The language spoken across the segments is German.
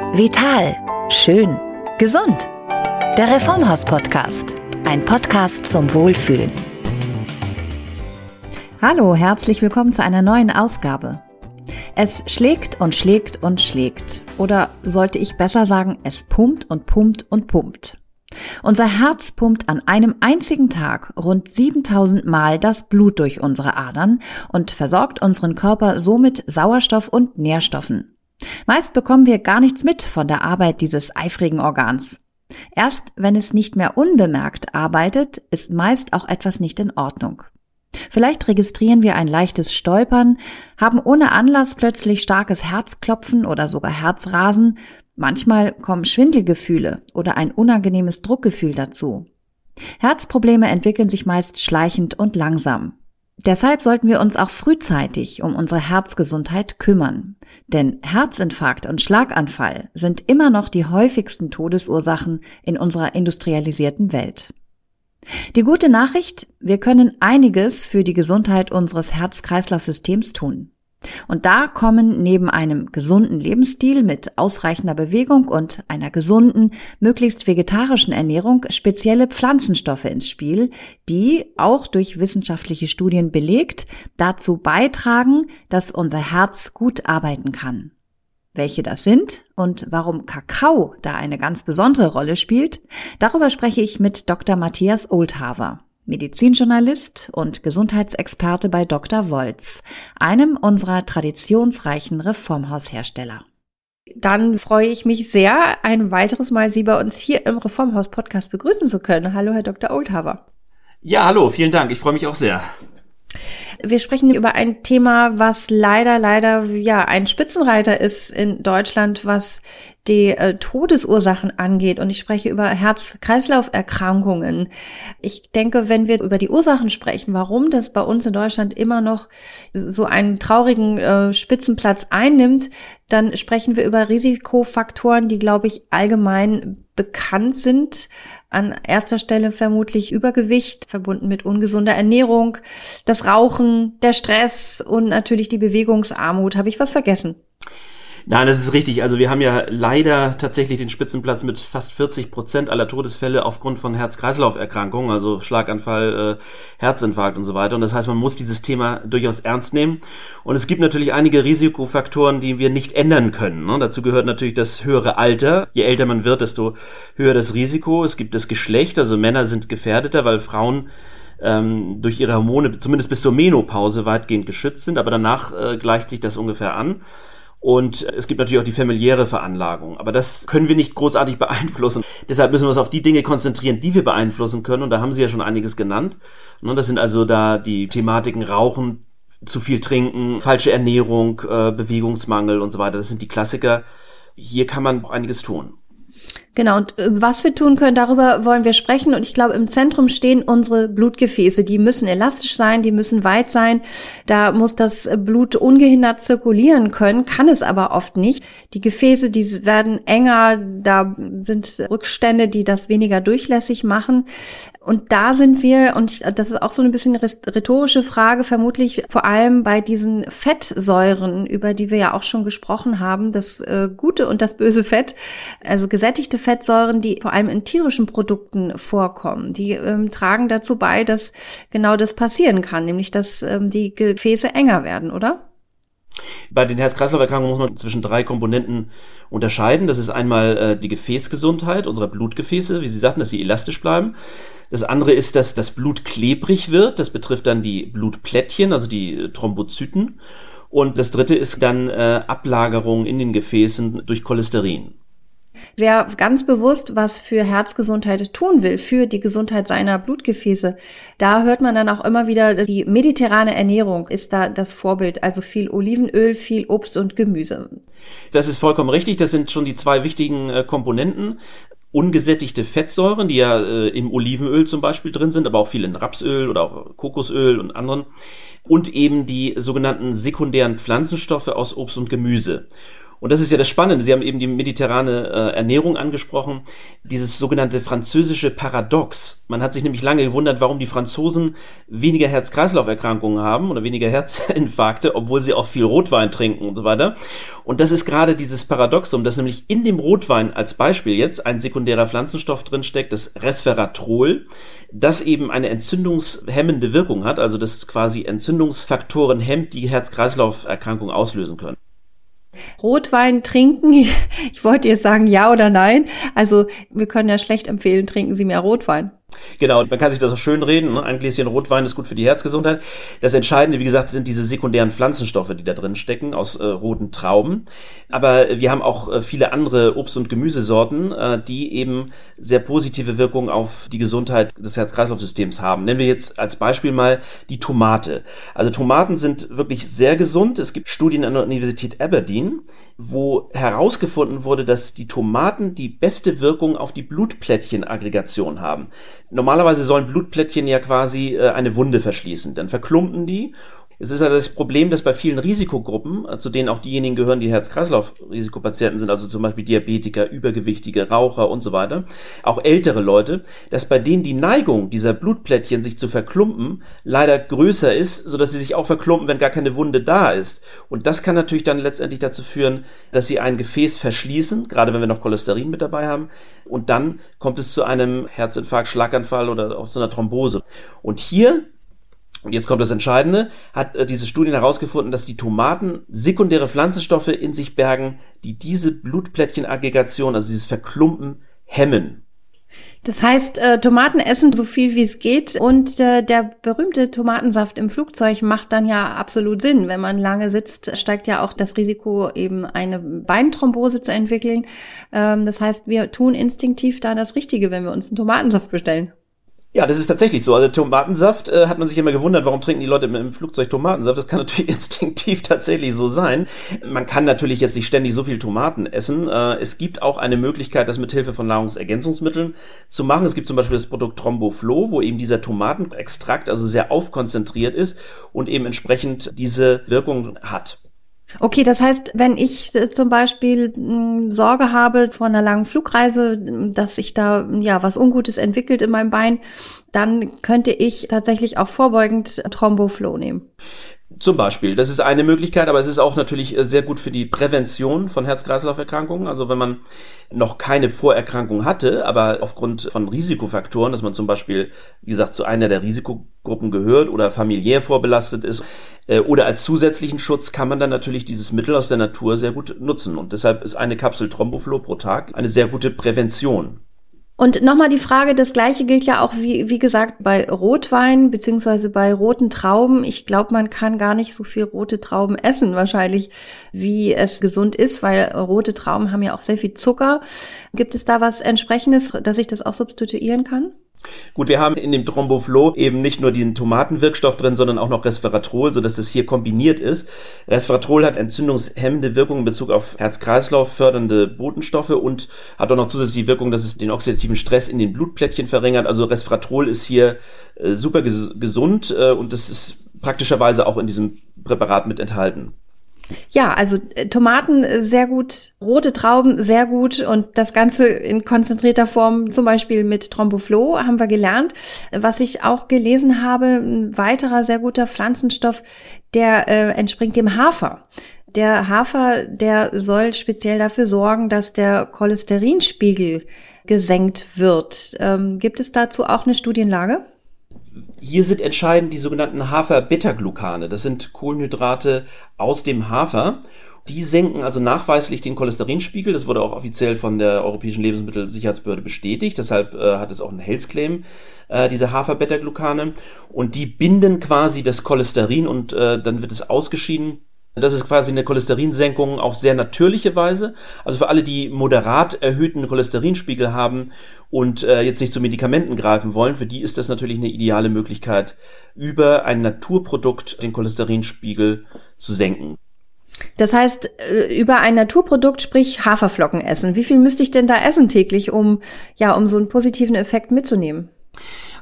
Vital. Schön. Gesund. Der Reformhaus-Podcast. Ein Podcast zum Wohlfühlen. Hallo, herzlich willkommen zu einer neuen Ausgabe. Es schlägt und schlägt und schlägt. Oder sollte ich besser sagen, es pumpt und pumpt und pumpt. Unser Herz pumpt an einem einzigen Tag rund 7000 Mal das Blut durch unsere Adern und versorgt unseren Körper somit Sauerstoff und Nährstoffen. Meist bekommen wir gar nichts mit von der Arbeit dieses eifrigen Organs. Erst wenn es nicht mehr unbemerkt arbeitet, ist meist auch etwas nicht in Ordnung. Vielleicht registrieren wir ein leichtes Stolpern, haben ohne Anlass plötzlich starkes Herzklopfen oder sogar Herzrasen, manchmal kommen Schwindelgefühle oder ein unangenehmes Druckgefühl dazu. Herzprobleme entwickeln sich meist schleichend und langsam. Deshalb sollten wir uns auch frühzeitig um unsere Herzgesundheit kümmern. Denn Herzinfarkt und Schlaganfall sind immer noch die häufigsten Todesursachen in unserer industrialisierten Welt. Die gute Nachricht, wir können einiges für die Gesundheit unseres Herz-Kreislauf-Systems tun. Und da kommen neben einem gesunden Lebensstil mit ausreichender Bewegung und einer gesunden, möglichst vegetarischen Ernährung spezielle Pflanzenstoffe ins Spiel, die, auch durch wissenschaftliche Studien belegt, dazu beitragen, dass unser Herz gut arbeiten kann. Welche das sind und warum Kakao da eine ganz besondere Rolle spielt, darüber spreche ich mit Dr. Matthias Oldhaver. Medizinjournalist und Gesundheitsexperte bei Dr. Wolz, einem unserer traditionsreichen Reformhaushersteller. Dann freue ich mich sehr, ein weiteres Mal Sie bei uns hier im Reformhaus Podcast begrüßen zu können. Hallo, Herr Dr. Oldhaver. Ja, hallo, vielen Dank. Ich freue mich auch sehr. Wir sprechen über ein Thema, was leider, leider, ja, ein Spitzenreiter ist in Deutschland, was die äh, Todesursachen angeht. Und ich spreche über Herz-Kreislauf-Erkrankungen. Ich denke, wenn wir über die Ursachen sprechen, warum das bei uns in Deutschland immer noch so einen traurigen äh, Spitzenplatz einnimmt, dann sprechen wir über Risikofaktoren, die, glaube ich, allgemein bekannt sind. An erster Stelle vermutlich Übergewicht, verbunden mit ungesunder Ernährung, das Rauchen, der Stress und natürlich die Bewegungsarmut. Habe ich was vergessen? Nein, das ist richtig. Also wir haben ja leider tatsächlich den Spitzenplatz mit fast 40 Prozent aller Todesfälle aufgrund von Herz-Kreislauf-Erkrankungen, also Schlaganfall, äh, Herzinfarkt und so weiter. Und das heißt, man muss dieses Thema durchaus ernst nehmen. Und es gibt natürlich einige Risikofaktoren, die wir nicht ändern können. Ne? Dazu gehört natürlich das höhere Alter. Je älter man wird, desto höher das Risiko. Es gibt das Geschlecht, also Männer sind gefährdeter, weil Frauen ähm, durch ihre Hormone zumindest bis zur Menopause weitgehend geschützt sind, aber danach äh, gleicht sich das ungefähr an. Und es gibt natürlich auch die familiäre Veranlagung. Aber das können wir nicht großartig beeinflussen. Deshalb müssen wir uns auf die Dinge konzentrieren, die wir beeinflussen können. Und da haben Sie ja schon einiges genannt. Und das sind also da die Thematiken Rauchen, zu viel trinken, falsche Ernährung, äh, Bewegungsmangel und so weiter. Das sind die Klassiker. Hier kann man auch einiges tun. Genau, und äh, was wir tun können, darüber wollen wir sprechen. Und ich glaube, im Zentrum stehen unsere Blutgefäße. Die müssen elastisch sein, die müssen weit sein. Da muss das Blut ungehindert zirkulieren können, kann es aber oft nicht. Die Gefäße, die werden enger, da sind Rückstände, die das weniger durchlässig machen. Und da sind wir, und das ist auch so ein bisschen rhetorische Frage, vermutlich vor allem bei diesen Fettsäuren, über die wir ja auch schon gesprochen haben, das äh, gute und das böse Fett, also gesättigte Fettsäuren, die vor allem in tierischen Produkten vorkommen, die ähm, tragen dazu bei, dass genau das passieren kann, nämlich dass ähm, die Gefäße enger werden, oder? Bei den Herz-Kreislauf-Erkrankungen muss man zwischen drei Komponenten unterscheiden. Das ist einmal äh, die Gefäßgesundheit unserer Blutgefäße, wie Sie sagten, dass sie elastisch bleiben. Das andere ist, dass das Blut klebrig wird. Das betrifft dann die Blutplättchen, also die äh, Thrombozyten. Und das dritte ist dann äh, Ablagerung in den Gefäßen durch Cholesterin. Wer ganz bewusst was für Herzgesundheit tun will, für die Gesundheit seiner Blutgefäße, da hört man dann auch immer wieder, die mediterrane Ernährung ist da das Vorbild. Also viel Olivenöl, viel Obst und Gemüse. Das ist vollkommen richtig. Das sind schon die zwei wichtigen äh, Komponenten ungesättigte Fettsäuren, die ja äh, im Olivenöl zum Beispiel drin sind, aber auch viel in Rapsöl oder auch Kokosöl und anderen. Und eben die sogenannten sekundären Pflanzenstoffe aus Obst und Gemüse. Und das ist ja das Spannende. Sie haben eben die mediterrane äh, Ernährung angesprochen. Dieses sogenannte französische Paradox. Man hat sich nämlich lange gewundert, warum die Franzosen weniger Herz-Kreislauf-Erkrankungen haben oder weniger Herzinfarkte, obwohl sie auch viel Rotwein trinken und so weiter. Und das ist gerade dieses Paradoxum, dass nämlich in dem Rotwein als Beispiel jetzt ein sekundärer Pflanzenstoff drinsteckt, das Resveratrol, das eben eine entzündungshemmende Wirkung hat, also das quasi Entzündungsfaktoren hemmt, die Herz-Kreislauf-Erkrankungen auslösen können. Rotwein trinken, ich wollte jetzt sagen ja oder nein. Also wir können ja schlecht empfehlen, trinken Sie mehr Rotwein. Genau, man kann sich das auch schön reden. Ne? Ein Gläschen Rotwein ist gut für die Herzgesundheit. Das Entscheidende, wie gesagt, sind diese sekundären Pflanzenstoffe, die da drin stecken, aus äh, roten Trauben. Aber wir haben auch äh, viele andere Obst- und Gemüsesorten, äh, die eben sehr positive Wirkungen auf die Gesundheit des Herz-Kreislauf-Systems haben. Nennen wir jetzt als Beispiel mal die Tomate. Also Tomaten sind wirklich sehr gesund. Es gibt Studien an der Universität Aberdeen, wo herausgefunden wurde, dass die Tomaten die beste Wirkung auf die Blutplättchenaggregation haben. Normalerweise sollen Blutplättchen ja quasi äh, eine Wunde verschließen. Dann verklumpen die es ist ja das Problem, dass bei vielen Risikogruppen, äh, zu denen auch diejenigen gehören, die Herz-Kreislauf-Risikopatienten sind, also zum Beispiel Diabetiker, Übergewichtige, Raucher und so weiter, auch ältere Leute, dass bei denen die Neigung dieser Blutplättchen sich zu verklumpen leider größer ist, sodass sie sich auch verklumpen, wenn gar keine Wunde da ist. Und das kann natürlich dann letztendlich dazu führen, dass sie ein Gefäß verschließen, gerade wenn wir noch Cholesterin mit dabei haben. Und dann kommt es zu einem Herzinfarkt, Schlaganfall oder auch zu einer Thrombose. Und hier und jetzt kommt das Entscheidende, hat äh, diese Studien herausgefunden, dass die Tomaten sekundäre Pflanzenstoffe in sich bergen, die diese Blutplättchenaggregation, also dieses Verklumpen, hemmen. Das heißt, äh, Tomaten essen so viel wie es geht und äh, der berühmte Tomatensaft im Flugzeug macht dann ja absolut Sinn. Wenn man lange sitzt, steigt ja auch das Risiko, eben eine Beinthrombose zu entwickeln. Ähm, das heißt, wir tun instinktiv da das Richtige, wenn wir uns einen Tomatensaft bestellen. Ja, das ist tatsächlich so. Also Tomatensaft äh, hat man sich immer gewundert, warum trinken die Leute im, im, Flugzeug Tomatensaft. Das kann natürlich instinktiv tatsächlich so sein. Man kann natürlich jetzt nicht ständig so viel Tomaten essen. Äh, es gibt auch eine Möglichkeit, das mit Hilfe von Nahrungsergänzungsmitteln zu machen. Es gibt zum Beispiel das Produkt Tromboflo, wo eben dieser Tomatenextrakt also sehr aufkonzentriert ist und eben entsprechend diese Wirkung hat. Okay, das heißt, wenn ich äh, zum Beispiel hm, Sorge habe vor einer langen Flugreise, dass sich da ja was Ungutes entwickelt in meinem Bein, dann könnte ich tatsächlich auch vorbeugend Thromboflow nehmen. Zum Beispiel, das ist eine Möglichkeit, aber es ist auch natürlich äh, sehr gut für die Prävention von Herz-Kreislauf-Erkrankungen. Also wenn man noch keine Vorerkrankung hatte, aber aufgrund von Risikofaktoren, dass man zum Beispiel, wie gesagt, zu einer der Risikogruppen gehört oder familiär vorbelastet ist, äh, oder als zusätzlichen Schutz kann man dann natürlich dieses Mittel aus der Natur sehr gut nutzen. Und deshalb ist eine Kapsel Thromboflo pro Tag eine sehr gute Prävention. Und nochmal die Frage, das gleiche gilt ja auch, wie, wie gesagt, bei Rotwein beziehungsweise bei roten Trauben. Ich glaube, man kann gar nicht so viel rote Trauben essen, wahrscheinlich, wie es gesund ist, weil rote Trauben haben ja auch sehr viel Zucker. Gibt es da was entsprechendes, dass ich das auch substituieren kann? Gut, wir haben in dem Thromboflow eben nicht nur den Tomatenwirkstoff drin, sondern auch noch Resveratrol, sodass es hier kombiniert ist. Resveratrol hat entzündungshemmende Wirkung in Bezug auf Herz-Kreislauf fördernde Botenstoffe und hat auch noch zusätzlich die Wirkung, dass es den oxidativen Stress in den Blutplättchen verringert. Also Resveratrol ist hier äh, super ges gesund äh, und das ist praktischerweise auch in diesem Präparat mit enthalten. Ja, also äh, Tomaten äh, sehr gut, rote Trauben sehr gut und das Ganze in konzentrierter Form, zum Beispiel mit Tromboflo, haben wir gelernt. Was ich auch gelesen habe, ein weiterer sehr guter Pflanzenstoff, der äh, entspringt dem Hafer. Der Hafer, der soll speziell dafür sorgen, dass der Cholesterinspiegel gesenkt wird. Ähm, gibt es dazu auch eine Studienlage? Hier sind entscheidend die sogenannten Hafer-Beta-Glucane. Das sind Kohlenhydrate aus dem Hafer. Die senken also nachweislich den Cholesterinspiegel. Das wurde auch offiziell von der Europäischen Lebensmittelsicherheitsbehörde bestätigt. Deshalb äh, hat es auch einen Health-Claim, äh, diese Hafer-Beta-Glucane. Und die binden quasi das Cholesterin und äh, dann wird es ausgeschieden das ist quasi eine Cholesterinsenkung auf sehr natürliche Weise. Also für alle, die moderat erhöhten Cholesterinspiegel haben und äh, jetzt nicht zu Medikamenten greifen wollen, für die ist das natürlich eine ideale Möglichkeit, über ein Naturprodukt den Cholesterinspiegel zu senken. Das heißt, äh, über ein Naturprodukt, sprich Haferflocken essen. Wie viel müsste ich denn da essen täglich, um, ja, um so einen positiven Effekt mitzunehmen?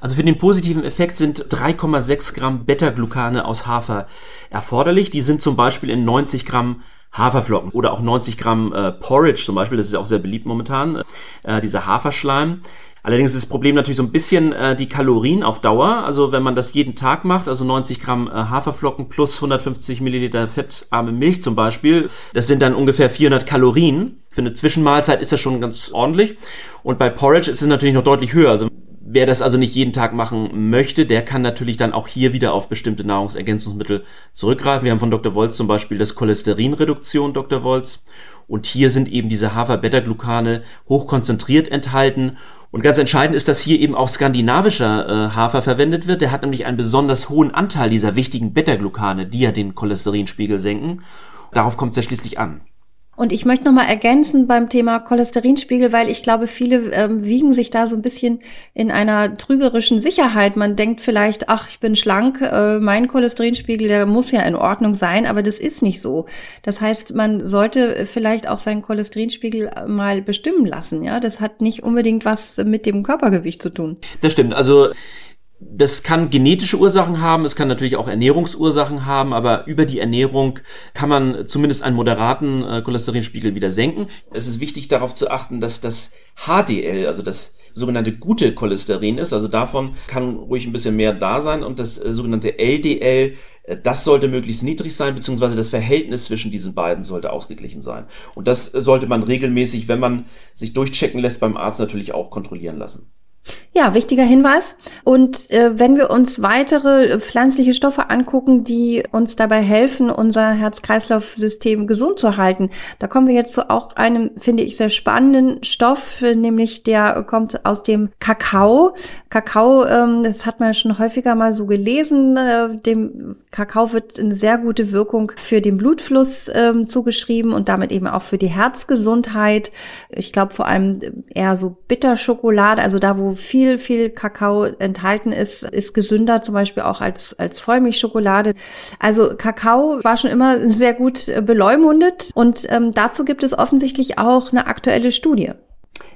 Also für den positiven Effekt sind 3,6 Gramm Beta-Glucane aus Hafer erforderlich. Die sind zum Beispiel in 90 Gramm Haferflocken oder auch 90 Gramm äh, Porridge zum Beispiel, das ist ja auch sehr beliebt momentan, äh, dieser Haferschleim. Allerdings ist das Problem natürlich so ein bisschen äh, die Kalorien auf Dauer. Also wenn man das jeden Tag macht, also 90 Gramm äh, Haferflocken plus 150 Milliliter fettarme Milch zum Beispiel, das sind dann ungefähr 400 Kalorien. Für eine Zwischenmahlzeit ist das schon ganz ordentlich. Und bei Porridge ist es natürlich noch deutlich höher. Also Wer das also nicht jeden Tag machen möchte, der kann natürlich dann auch hier wieder auf bestimmte Nahrungsergänzungsmittel zurückgreifen. Wir haben von Dr. Wolz zum Beispiel das Cholesterinreduktion Dr. Wolz. Und hier sind eben diese Hafer-Beta-Glucane hochkonzentriert enthalten. Und ganz entscheidend ist, dass hier eben auch skandinavischer äh, Hafer verwendet wird. Der hat nämlich einen besonders hohen Anteil dieser wichtigen Beta-Glucane, die ja den Cholesterinspiegel senken. Darauf kommt es ja schließlich an. Und ich möchte noch mal ergänzen beim Thema Cholesterinspiegel, weil ich glaube, viele ähm, wiegen sich da so ein bisschen in einer trügerischen Sicherheit. Man denkt vielleicht, ach, ich bin schlank, äh, mein Cholesterinspiegel, der muss ja in Ordnung sein, aber das ist nicht so. Das heißt, man sollte vielleicht auch seinen Cholesterinspiegel mal bestimmen lassen. Ja, das hat nicht unbedingt was mit dem Körpergewicht zu tun. Das stimmt. Also das kann genetische Ursachen haben, es kann natürlich auch Ernährungsursachen haben, aber über die Ernährung kann man zumindest einen moderaten äh, Cholesterinspiegel wieder senken. Es ist wichtig darauf zu achten, dass das HDL, also das sogenannte gute Cholesterin ist, also davon kann ruhig ein bisschen mehr da sein und das äh, sogenannte LDL, äh, das sollte möglichst niedrig sein, beziehungsweise das Verhältnis zwischen diesen beiden sollte ausgeglichen sein. Und das sollte man regelmäßig, wenn man sich durchchecken lässt, beim Arzt natürlich auch kontrollieren lassen. Ja, wichtiger Hinweis. Und äh, wenn wir uns weitere pflanzliche Stoffe angucken, die uns dabei helfen, unser Herz-Kreislauf-System gesund zu halten, da kommen wir jetzt zu auch einem, finde ich, sehr spannenden Stoff, nämlich der kommt aus dem Kakao. Kakao, ähm, das hat man schon häufiger mal so gelesen, äh, dem Kakao wird eine sehr gute Wirkung für den Blutfluss ähm, zugeschrieben und damit eben auch für die Herzgesundheit. Ich glaube vor allem eher so Bitterschokolade, also da, wo viel, viel Kakao enthalten ist, ist gesünder zum Beispiel auch als, als Vollmilchschokolade. Also Kakao war schon immer sehr gut beleumundet und ähm, dazu gibt es offensichtlich auch eine aktuelle Studie.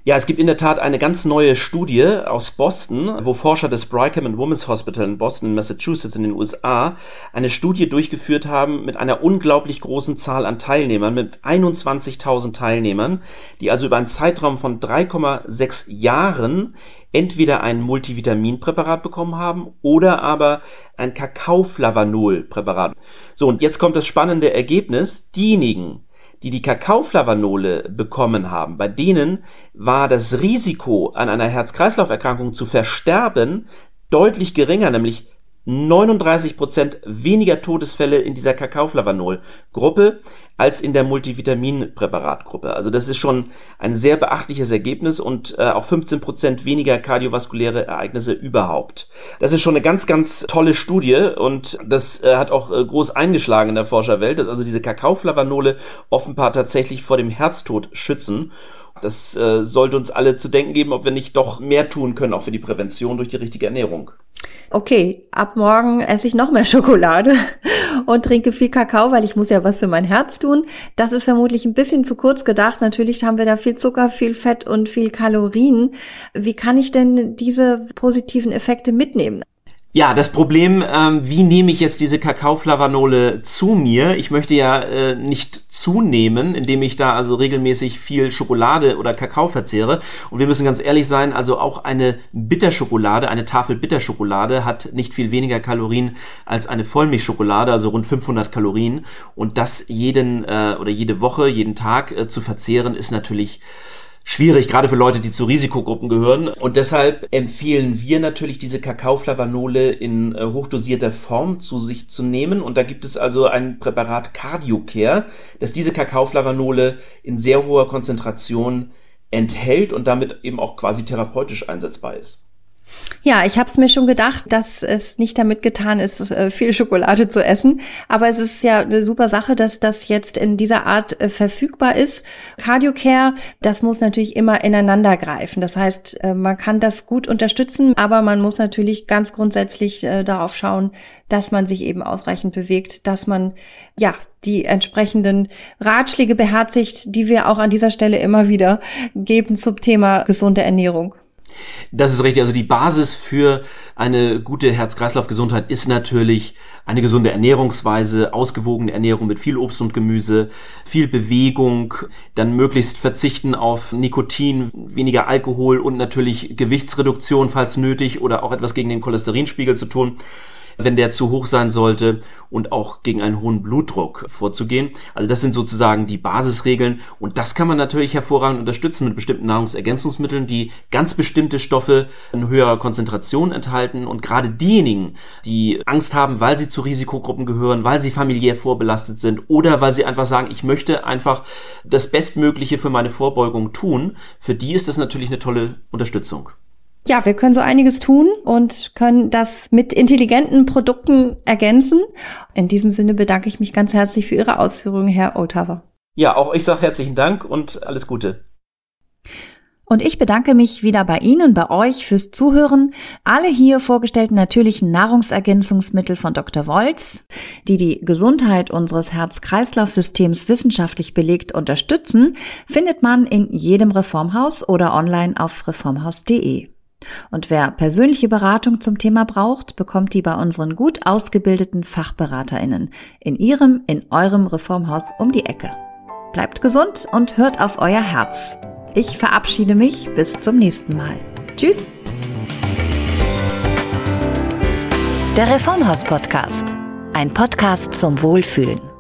Ja, es gibt in der Tat eine ganz neue Studie aus Boston, wo Forscher des Brigham and Women's Hospital in Boston, Massachusetts in den USA, eine Studie durchgeführt haben mit einer unglaublich großen Zahl an Teilnehmern, mit 21.000 Teilnehmern, die also über einen Zeitraum von 3,6 Jahren entweder ein Multivitaminpräparat bekommen haben oder aber ein Kakaoflavanol-Präparat. So, und jetzt kommt das spannende Ergebnis. Diejenigen, die die Kakaoflavanole bekommen haben, bei denen war das Risiko an einer Herz-Kreislauf-Erkrankung zu versterben deutlich geringer, nämlich 39% weniger Todesfälle in dieser Kakaoflavanol-Gruppe als in der Multivitamin-Präparatgruppe. Also das ist schon ein sehr beachtliches Ergebnis und äh, auch 15% weniger kardiovaskuläre Ereignisse überhaupt. Das ist schon eine ganz, ganz tolle Studie und das äh, hat auch äh, groß eingeschlagen in der Forscherwelt, dass also diese Kakaoflavanole offenbar tatsächlich vor dem Herztod schützen. Das äh, sollte uns alle zu denken geben, ob wir nicht doch mehr tun können, auch für die Prävention durch die richtige Ernährung okay, ab morgen esse ich noch mehr Schokolade und trinke viel Kakao, weil ich muss ja was für mein Herz tun. Das ist vermutlich ein bisschen zu kurz gedacht. Natürlich haben wir da viel Zucker, viel Fett und viel Kalorien. Wie kann ich denn diese positiven Effekte mitnehmen? Ja, das Problem, ähm, wie nehme ich jetzt diese Kakaoflavanole zu mir? Ich möchte ja äh, nicht zunehmen, indem ich da also regelmäßig viel Schokolade oder Kakao verzehre. Und wir müssen ganz ehrlich sein, also auch eine Bitterschokolade, eine Tafel Bitterschokolade hat nicht viel weniger Kalorien als eine Vollmilchschokolade, also rund 500 Kalorien. Und das jeden äh, oder jede Woche, jeden Tag äh, zu verzehren, ist natürlich schwierig, gerade für Leute, die zu Risikogruppen gehören. Und deshalb empfehlen wir natürlich diese Kakaoflavanole in äh, hochdosierter Form zu sich zu nehmen. Und da gibt es also ein Präparat Cardiocare, das diese Kakaoflavanole in sehr hoher Konzentration enthält und damit eben auch quasi therapeutisch einsetzbar ist. Ja, ich habe es mir schon gedacht, dass es nicht damit getan ist, äh, viel Schokolade zu essen. Aber es ist ja eine super Sache, dass das jetzt in dieser Art äh, verfügbar ist. Cardiocare, das muss natürlich immer ineinander greifen. Das heißt, äh, man kann das gut unterstützen, aber man muss natürlich ganz grundsätzlich darauf schauen, dass man sich eben ausreichend bewegt, dass man ja die entsprechenden Ratschläge beherzigt, die wir auch an dieser Stelle immer wieder geben zum Thema gesunde Ernährung. Das ist richtig. Also die Basis für eine gute Herz-Kreislauf-Gesundheit ist natürlich eine gesunde Ernährungsweise, ausgewogene Ernährung mit viel Obst und Gemüse, viel Bewegung, dann möglichst verzichten auf Nikotin, weniger Alkohol und natürlich Gewichtsreduktion, falls nötig, oder auch etwas gegen den Cholesterinspiegel zu tun wenn der zu hoch sein sollte und auch gegen einen hohen Blutdruck vorzugehen. Also das sind sozusagen die Basisregeln und das kann man natürlich hervorragend unterstützen mit bestimmten Nahrungsergänzungsmitteln, die ganz bestimmte Stoffe in höherer Konzentration enthalten und gerade diejenigen, die Angst haben, weil sie zu Risikogruppen gehören, weil sie familiär vorbelastet sind oder weil sie einfach sagen, ich möchte einfach das Bestmögliche für meine Vorbeugung tun, für die ist das natürlich eine tolle Unterstützung. Ja, wir können so einiges tun und können das mit intelligenten Produkten ergänzen. In diesem Sinne bedanke ich mich ganz herzlich für Ihre Ausführungen, Herr Oldhaver. Ja, auch ich sage herzlichen Dank und alles Gute. Und ich bedanke mich wieder bei Ihnen, bei euch fürs Zuhören. Alle hier vorgestellten natürlichen Nahrungsergänzungsmittel von Dr. Wolz, die die Gesundheit unseres Herz-Kreislauf-Systems wissenschaftlich belegt unterstützen, findet man in jedem Reformhaus oder online auf reformhaus.de. Und wer persönliche Beratung zum Thema braucht, bekommt die bei unseren gut ausgebildeten Fachberaterinnen in ihrem, in eurem Reformhaus um die Ecke. Bleibt gesund und hört auf euer Herz. Ich verabschiede mich bis zum nächsten Mal. Tschüss. Der Reformhaus Podcast. Ein Podcast zum Wohlfühlen.